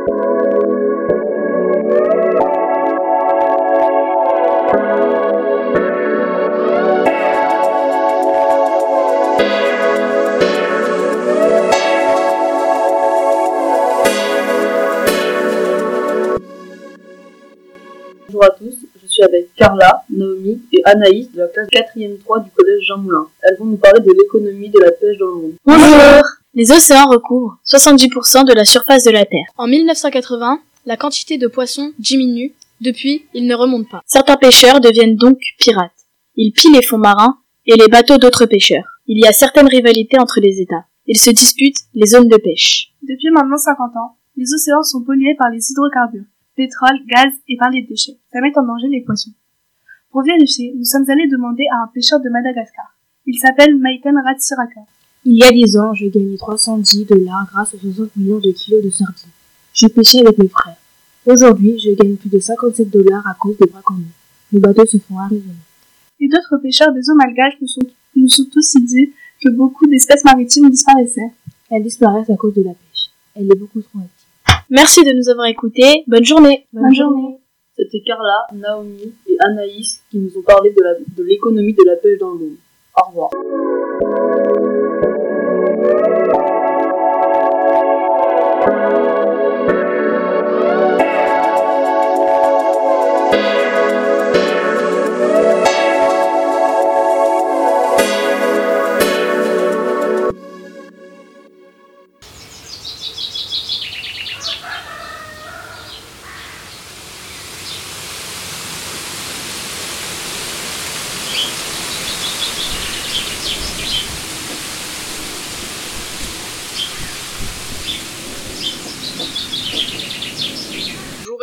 Bonjour à tous, je suis avec Carla, Naomi et Anaïs de la classe 4e 3 du collège Jean Moulin. Elles vont nous parler de l'économie de la pêche dans le monde. Bonjour Les océans recouvrent 70% de la surface de la Terre. En 1980, la quantité de poissons diminue. Depuis, ils ne remontent pas. Certains pêcheurs deviennent donc pirates. Ils pillent les fonds marins et les bateaux d'autres pêcheurs. Il y a certaines rivalités entre les États. Ils se disputent les zones de pêche. Depuis maintenant 50 ans, les océans sont pollués par les hydrocarbures, pétrole, gaz et par les déchets. Ça met en danger les poissons. Pour vérifier, nous sommes allés demander à un pêcheur de Madagascar. Il s'appelle Maïten Ratsiraka. Il y a 10 ans, je gagnais 310 dollars grâce aux 60 millions de kilos de sardines. Je pêchais avec mes frères. Aujourd'hui, je gagne plus de 57 dollars à cause des braconniers. Nos bateaux se font arraisonner. Et d'autres pêcheurs des eaux malgaches nous sont, nous sont aussi dit que beaucoup d'espèces maritimes disparaissaient. Elles disparaissent à cause de la pêche. Elle est beaucoup trop active. Merci de nous avoir écoutés. Bonne journée. Bonne journée. C'était Carla, Naomi et Anaïs qui nous ont parlé de la- de l'économie de la pêche dans le monde. Au revoir.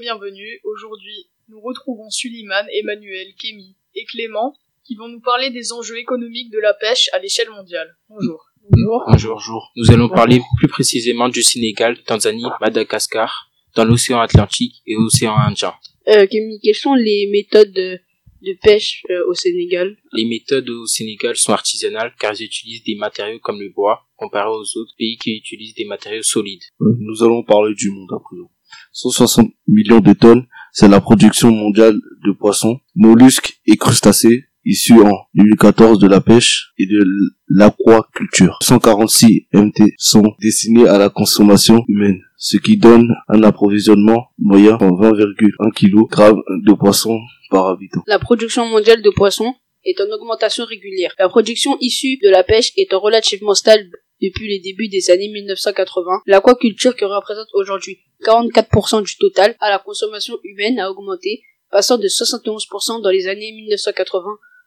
Bienvenue. Aujourd'hui, nous retrouvons Suliman, Emmanuel, Kémy et Clément qui vont nous parler des enjeux économiques de la pêche à l'échelle mondiale. Bonjour. Bonjour. Bonjour. Nous allons parler plus précisément du Sénégal, Tanzanie, Madagascar, dans l'océan Atlantique et l'océan Indien. Euh, Kémy, quelles sont les méthodes de, de pêche euh, au Sénégal? Les méthodes au Sénégal sont artisanales car ils utilisent des matériaux comme le bois, comparé aux autres pays qui utilisent des matériaux solides. Nous allons parler du monde à présent. 160 millions de tonnes, c'est la production mondiale de poissons, mollusques et crustacés issus en 2014 de la pêche et de l'aquaculture. 146 MT sont destinés à la consommation humaine, ce qui donne un approvisionnement moyen de 20,1 kg de poissons par habitant. La production mondiale de poissons est en augmentation régulière. La production issue de la pêche est relativement stable depuis les débuts des années 1980. L'aquaculture qui représente aujourd'hui 44% du total à la consommation humaine a augmenté, passant de 71% dans les années 1980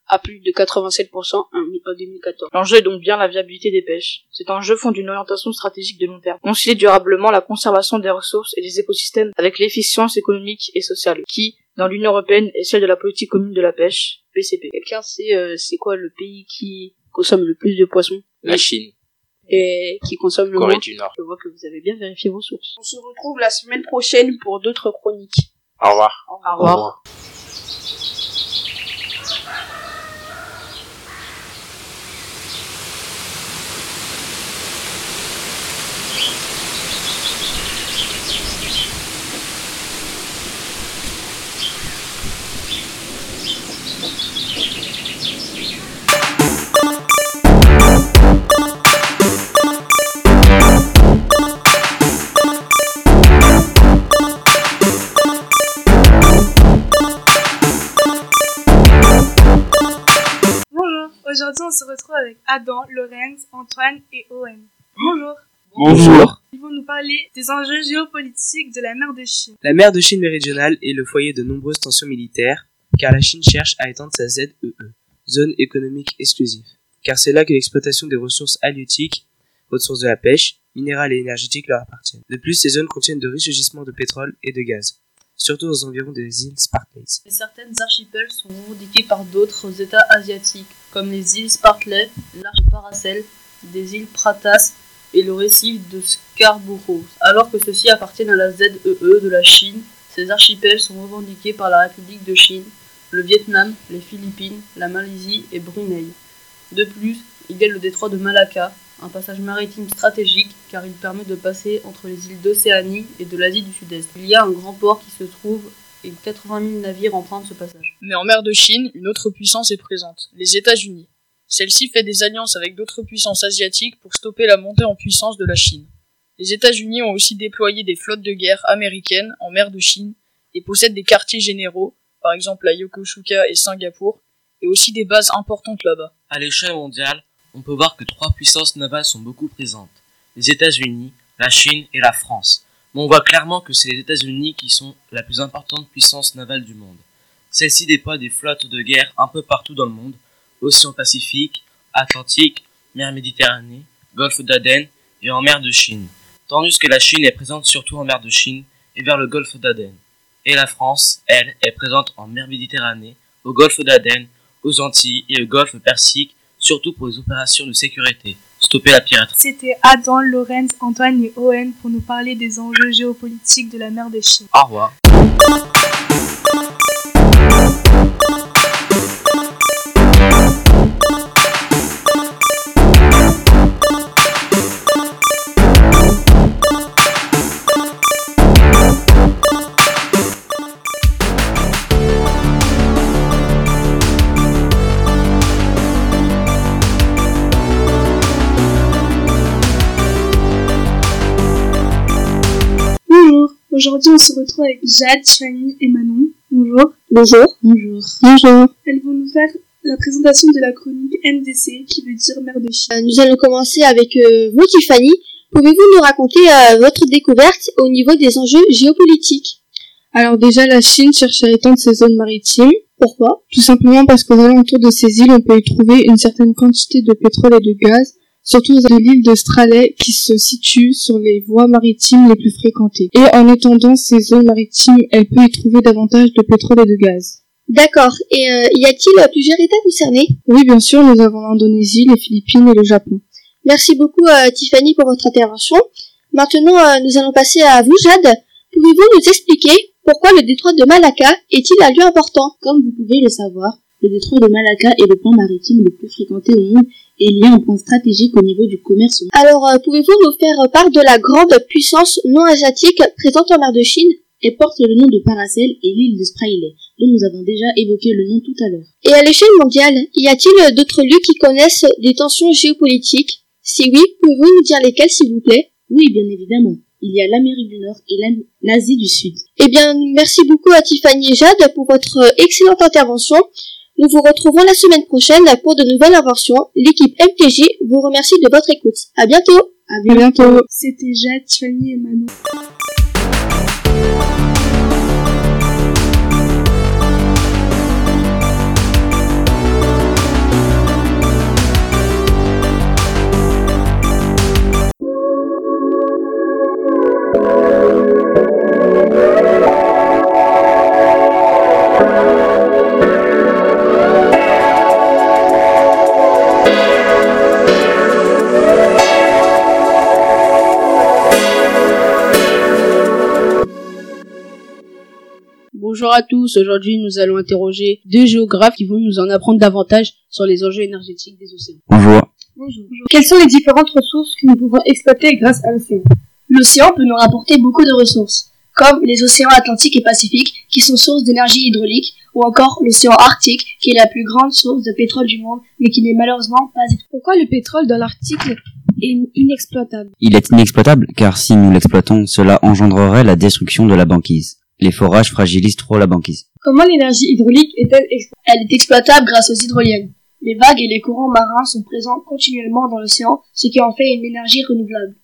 à plus de 87% en mi- en 2014. L'enjeu est donc bien la viabilité des pêches. Cet enjeu fond d'une orientation stratégique de long terme. Concilier durablement la conservation des ressources et des écosystèmes avec l'efficience économique et sociale, qui, dans l'Union Européenne, est celle de la politique commune de la pêche, PCP. Quelqu'un sait euh, c'est quoi le pays qui consomme le plus de poissons? La Chine, et qui consomme le Corée moins du Nord. Je vois que vous avez bien vérifié vos sources. On se retrouve la semaine prochaine pour d'autres chroniques. Au revoir. Au revoir. Aujourd'hui, on se retrouve avec Adam, Lorenz, Antoine et Owen. Bonjour. Bonjour. Ils vont nous parler des enjeux géopolitiques de la mer de Chine. La mer de Chine méridionale est le foyer de nombreuses tensions militaires, car la Chine cherche à étendre sa ZEE, zone économique exclusive, car c'est là que l'exploitation des ressources halieutiques, ressources de la pêche, minérales et énergétiques leur appartiennent. De plus, ces zones contiennent de riches gisements de pétrole et de gaz, surtout aux environs des îles Spartlays. Certaines archipels sont revendiqués par d'autres États asiatiques, comme les îles Spartley, l'arche Paracel, des îles Pratas et le récif de Scarborough. Alors que ceux-ci appartiennent à la ZEE de la Chine, ces archipels sont revendiqués par la République de Chine, le Vietnam, les Philippines, la Malaisie et Brunei. De plus, il y a le détroit de Malacca, un passage maritime stratégique car il permet de passer entre les îles d'Océanie et de l'Asie du Sud-Est. Il y a un grand port qui se trouve et 80 000 navires empruntent ce passage. Mais en mer de Chine, une autre puissance est présente, les États-Unis. Celle-ci fait des alliances avec d'autres puissances asiatiques pour stopper la montée en puissance de la Chine. Les États-Unis ont aussi déployé des flottes de guerre américaines en mer de Chine et possèdent des quartiers généraux, par exemple à Yokosuka et Singapour, et aussi des bases importantes là-bas. À l'échelle mondiale, on peut voir que trois puissances navales sont beaucoup présentes. Les États-Unis, la Chine et la France. Mais on voit clairement que c'est les États-Unis qui sont la plus importante puissance navale du monde. Celle-ci déploie des flottes de guerre un peu partout dans le monde, Océan Pacifique, Atlantique, mer Méditerranée, Golfe d'Aden et en mer de Chine, tandis que la Chine est présente surtout en mer de Chine et vers le Golfe d'Aden. Et la France, elle, est présente en mer Méditerranée, au Golfe d'Aden, aux Antilles et au Golfe Persique, surtout pour les opérations de sécurité. Stopper la piraterie. C'était Adam, Lorenz, Antoine et Owen pour nous parler des enjeux géopolitiques de la mer de Chine. Au revoir. Aujourd'hui on se retrouve avec Jade, Fanny et Manon. Bonjour. Bonjour. Bonjour. Bonjour. Elles vont nous faire la présentation de la chronique MDC qui veut dire mer de Chine. Euh, nous allons commencer avec euh, vous, Tiffany. Pouvez-vous nous raconter euh, votre découverte au niveau des enjeux géopolitiques? Alors déjà, la Chine cherche à étendre ses zones maritimes. Pourquoi? Tout simplement parce qu'aux alentours de ces îles, on peut y trouver une certaine quantité de pétrole et de gaz, surtout de l'île de Straley qui se situe sur les voies maritimes les plus fréquentées. Et en étendant ces zones maritimes, elle peut y trouver davantage de pétrole et de gaz. D'accord. Et euh, y a-t-il euh, plusieurs États concernés? Oui, bien sûr, nous avons l'Indonésie, les Philippines et le Japon. Merci beaucoup, euh, Tiffany, pour votre intervention. Maintenant, euh, nous allons passer à vous, Jade. Pouvez-vous nous expliquer pourquoi le détroit de Malacca est-il un lieu important? Comme vous pouvez le savoir, le détroit de Malacca est le point maritime le plus fréquenté au monde et il est un point stratégique au niveau du commerce. Alors, euh, pouvez-vous nous faire part de la grande puissance non asiatique présente en mer de Chine Elle porte le nom de Paracel et l'île de Spratley, dont nous avons déjà évoqué le nom tout à l'heure. Et à l'échelle mondiale, y a-t-il d'autres lieux qui connaissent des tensions géopolitiques? Si oui, pouvez-vous nous dire lesquels, s'il vous plaît? Oui, bien évidemment. Il y a l'Amérique du Nord et l'Asie du Sud. Eh bien, merci beaucoup à Tiffany et Jade pour votre excellente intervention. Nous vous retrouvons la semaine prochaine pour de nouvelles inventions. L'équipe MTJ vous remercie de votre écoute. À bientôt À bientôt. C'était Jade, Fanny et Manon. Bonjour à tous, aujourd'hui nous allons interroger deux géographes qui vont nous en apprendre davantage sur les enjeux énergétiques des océans. Bonjour. Bonjour. Quelles sont les différentes ressources que nous pouvons exploiter grâce à l'océan? L'océan peut nous rapporter beaucoup de ressources, comme les océans Atlantique et Pacifique, qui sont sources d'énergie hydraulique, ou encore l'océan Arctique, qui est la plus grande source de pétrole du monde, mais qui n'est malheureusement pas exploitée. Pourquoi le pétrole dans l'Arctique est inexploitable? Il est inexploitable car si nous l'exploitons, cela engendrerait la destruction de la banquise. Les forages fragilisent trop la banquise. Comment l'énergie hydraulique est-elle exploitable Elle est exploitable grâce aux hydroliennes? Les vagues et les courants marins sont présents continuellement dans l'océan, ce qui en fait une énergie renouvelable.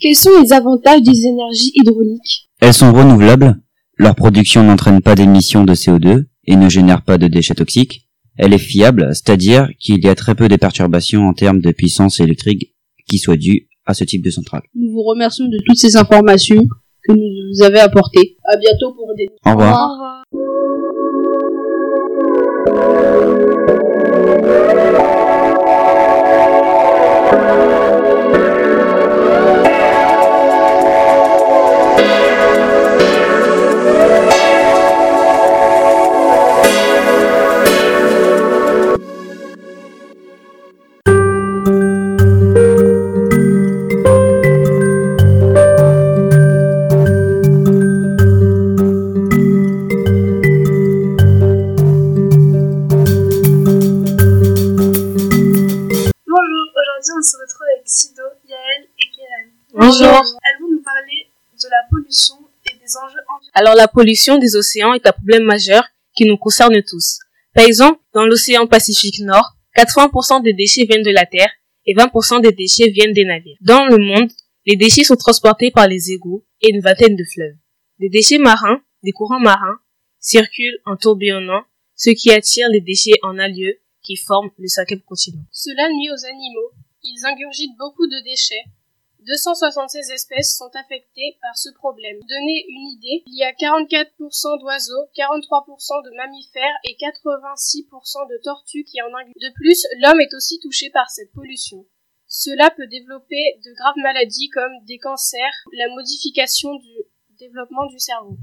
Quels sont les avantages des énergies hydrauliques? Elles sont renouvelables, leur production n'entraîne pas d'émissions de CO2 et ne génère pas de déchets toxiques. Elle est fiable, c'est-à-dire qu'il y a très peu de perturbations en termes de puissance électrique qui soient dues à ce type de centrale. Nous vous remercions de toutes ces informations que nous vous avez apportées. À bientôt pour des... Au revoir. Bonjour. Elles vont nous parler de la pollution et des enjeux environnementaux. Alors la pollution des océans est un problème majeur qui nous concerne tous. Par exemple, dans l'océan Pacifique Nord, 80% des déchets viennent de la Terre et 20% des déchets viennent des navires. Dans le monde, les déchets sont transportés par les égouts et une vingtaine de fleuves. Les déchets marins, des courants marins, circulent en tourbillonnant, ce qui attire les déchets en un lieu qui forment le cinquième continent. Cela nuit aux animaux. Ils ingurgitent beaucoup de déchets. 276 espèces sont affectées par ce problème. Pour donner une idée, il y a 44% d'oiseaux, 43% de mammifères et 86% de tortues qui en ingurgitent. De plus, l'homme est aussi touché par cette pollution. Cela peut développer de graves maladies comme des cancers, la modification du développement du cerveau.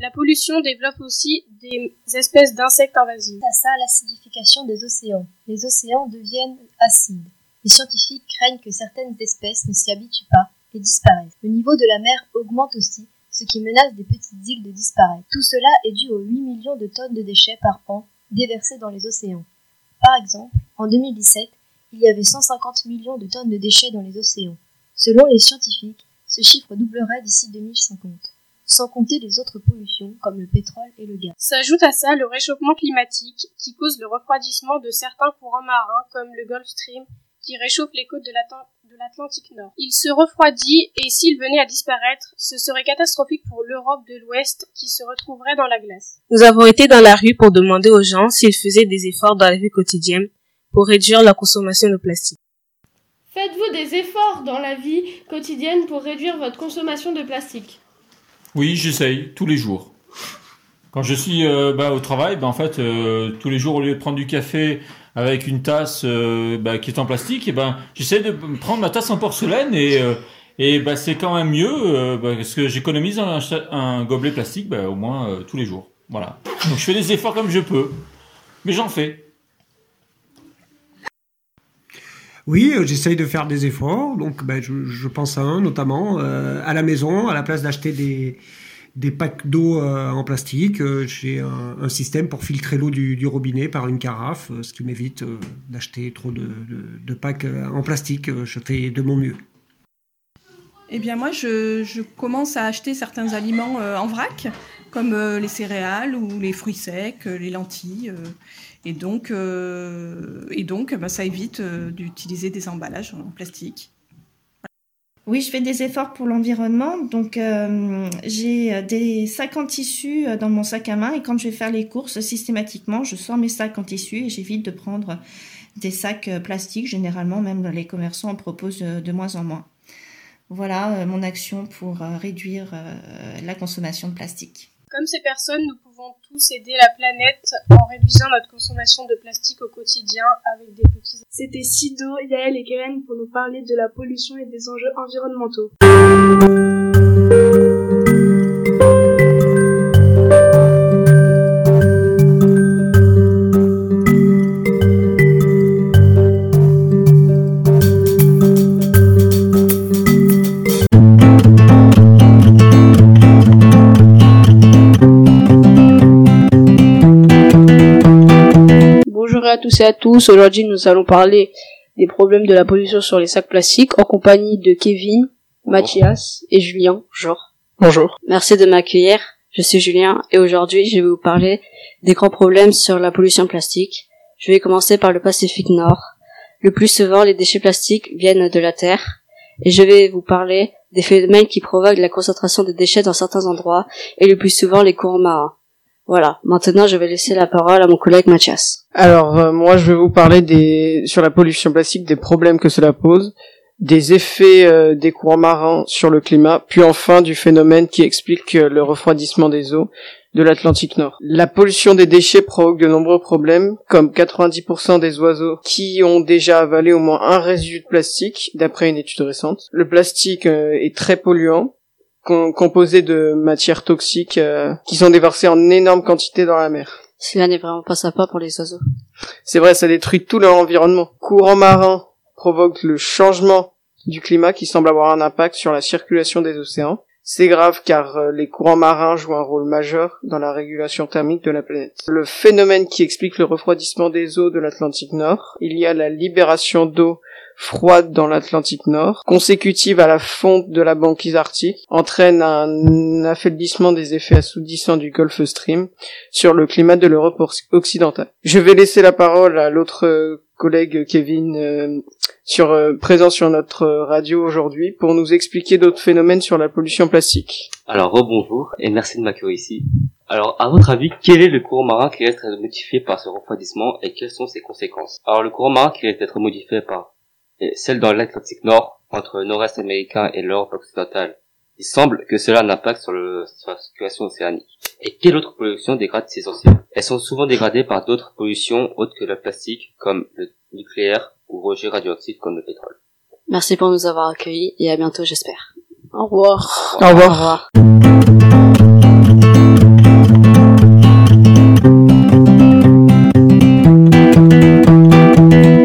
La pollution développe aussi des espèces d'insectes invasifs. à ça l'acidification des océans. Les océans deviennent acides. Les scientifiques craignent que certaines espèces ne s'y habituent pas et disparaissent. Le niveau de la mer augmente aussi, ce qui menace des petites îles de disparaître. Tout cela est dû aux 8 millions de tonnes de déchets par an déversés dans les océans. Par exemple, en 2017, il y avait 150 millions de tonnes de déchets dans les océans. Selon les scientifiques, ce chiffre doublerait d'ici 2050 sans compter les autres pollutions comme le pétrole et le gaz. S'ajoute à ça le réchauffement climatique qui cause le refroidissement de certains courants marins comme le Gulf Stream qui réchauffe les côtes de l'Atlantique Nord. Il se refroidit et s'il venait à disparaître, ce serait catastrophique pour l'Europe de l'Ouest qui se retrouverait dans la glace. Nous avons été dans la rue pour demander aux gens s'ils faisaient des efforts dans la vie quotidienne pour réduire la consommation de plastique. Faites-vous des efforts dans la vie quotidienne pour réduire votre consommation de plastique? Oui, j'essaye tous les jours. Quand je suis euh, bah, au travail, bah, en fait, euh, tous les jours, au lieu de prendre du café avec une tasse euh, bah, qui est en plastique, et ben j'essaie de prendre ma tasse en porcelaine et c'est quand même mieux parce que j'économise un, gobelet plastique au moins tous les jours. Voilà. Donc je fais des efforts comme je peux, mais j'en fais. Oui, j'essaye de faire des efforts. Donc, je, je, pense à un notamment à la maison, à la place d'acheter des, des packs d'eau euh, en plastique, j'ai un, système pour filtrer l'eau du, robinet par une carafe, ce qui m'évite d'acheter trop de, packs en plastique. Je fais de mon mieux. Eh bien, moi, je, commence à acheter certains aliments en vrac, comme les céréales ou les fruits secs, les lentilles. Et donc, euh, et donc bah, ça évite euh, d'utiliser des emballages en plastique. Oui, je fais des efforts pour l'environnement. Donc, euh, j'ai des sacs en tissu dans mon sac à main et quand je vais faire les courses, systématiquement, je sors mes sacs en tissu et j'évite de prendre des sacs plastiques. Généralement, même les commerçants en proposent de moins en moins. Voilà mon action pour réduire la consommation de plastique. Comme ces personnes, nous pouvons tous aider la planète en réduisant notre consommation de plastique au quotidien avec des petits... C'était Sido, Yael et Karen pour nous parler de la pollution et des enjeux environnementaux. Tous et à tous. Aujourd'hui, nous allons parler des problèmes de la pollution sur les sacs plastiques en compagnie de Kevin, Mathias et Julien. Bonjour. Bonjour. Merci de m'accueillir. Je suis Julien et aujourd'hui, je vais vous parler des grands problèmes sur la pollution plastique. Je vais commencer par le Pacifique Nord. Le plus souvent, les déchets plastiques viennent de la Terre et je vais vous parler des phénomènes qui provoquent la concentration des déchets dans certains endroits et le plus souvent les courants marins. Voilà, maintenant je vais laisser la parole à mon collègue Mathias. Alors euh, moi je vais vous parler des sur la pollution plastique, des problèmes que cela pose, des effets euh, des courants marins sur le climat, puis enfin du phénomène qui explique euh, le refroidissement des eaux de l'Atlantique Nord. La pollution des déchets provoque de nombreux problèmes, comme 90% des oiseaux qui ont déjà avalé au moins un résidu de plastique, d'après une étude récente. Le plastique est très polluant, composé de matières toxiques euh, qui sont déversées en énorme quantité dans la mer. Cela n'est vraiment pas sympa pour les oiseaux. C'est vrai, ça détruit tout leur environnement. Courant marin provoque le changement du climat qui semble avoir un impact sur la circulation des océans. C'est grave car euh, les courants marins jouent un rôle majeur dans la régulation thermique de la planète. Le phénomène qui explique le refroidissement des eaux de l'Atlantique Nord, il y a la libération d'eau froide dans l'Atlantique Nord, consécutive à la fonte de la banquise arctique, entraîne un affaiblissement des effets assourdissants du Gulf Stream sur le climat de l'Europe occidentale. Je vais laisser la parole à l'autre collègue Kevin euh, sur euh, présent sur notre radio aujourd'hui pour nous expliquer d'autres phénomènes sur la pollution plastique. Alors rebonjour et merci de m'accueillir ici. Alors à votre avis, quel est le courant marin qui reste être modifié par ce refroidissement et quelles sont ses conséquences? Alors le courant marin qui reste être modifié par celle dans l'Atlantique Nord entre le nord-est américain et l'Europe occidentale. Il semble que cela a un impact sur, le, sur la circulation océanique. Et quelle autre pollution dégrade ces océans? Elles sont souvent dégradées par d'autres pollutions autres que le plastique, comme le nucléaire ou rejet radioactif comme le pétrole. Merci pour nous avoir accueillis et à bientôt j'espère. Au revoir. Au revoir. Au revoir.